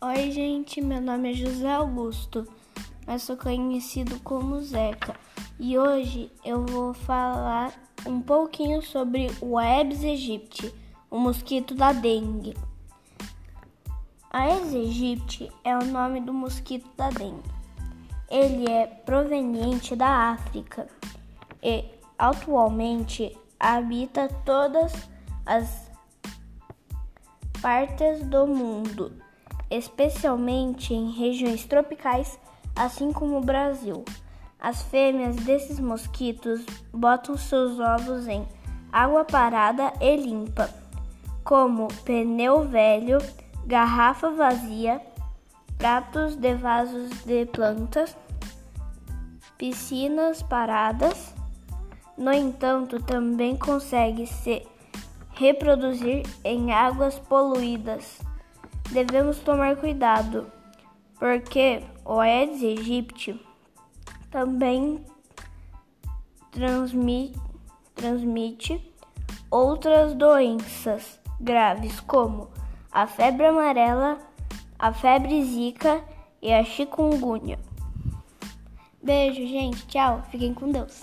Oi, gente, meu nome é José Augusto, mas sou conhecido como Zeca. E hoje eu vou falar um pouquinho sobre o Aedes aegypti, o mosquito da dengue. Aedes aegypti é o nome do mosquito da dengue. Ele é proveniente da África e atualmente habita todas as partes do mundo especialmente em regiões tropicais, assim como o Brasil. As fêmeas desses mosquitos botam seus ovos em água parada e limpa, como pneu velho, garrafa vazia, pratos de vasos de plantas, piscinas paradas. No entanto, também consegue se reproduzir em águas poluídas devemos tomar cuidado, porque o Aedes aegypti também transmite, transmite outras doenças graves, como a febre amarela, a febre zika e a chikungunya. Beijo, gente. Tchau. Fiquem com Deus.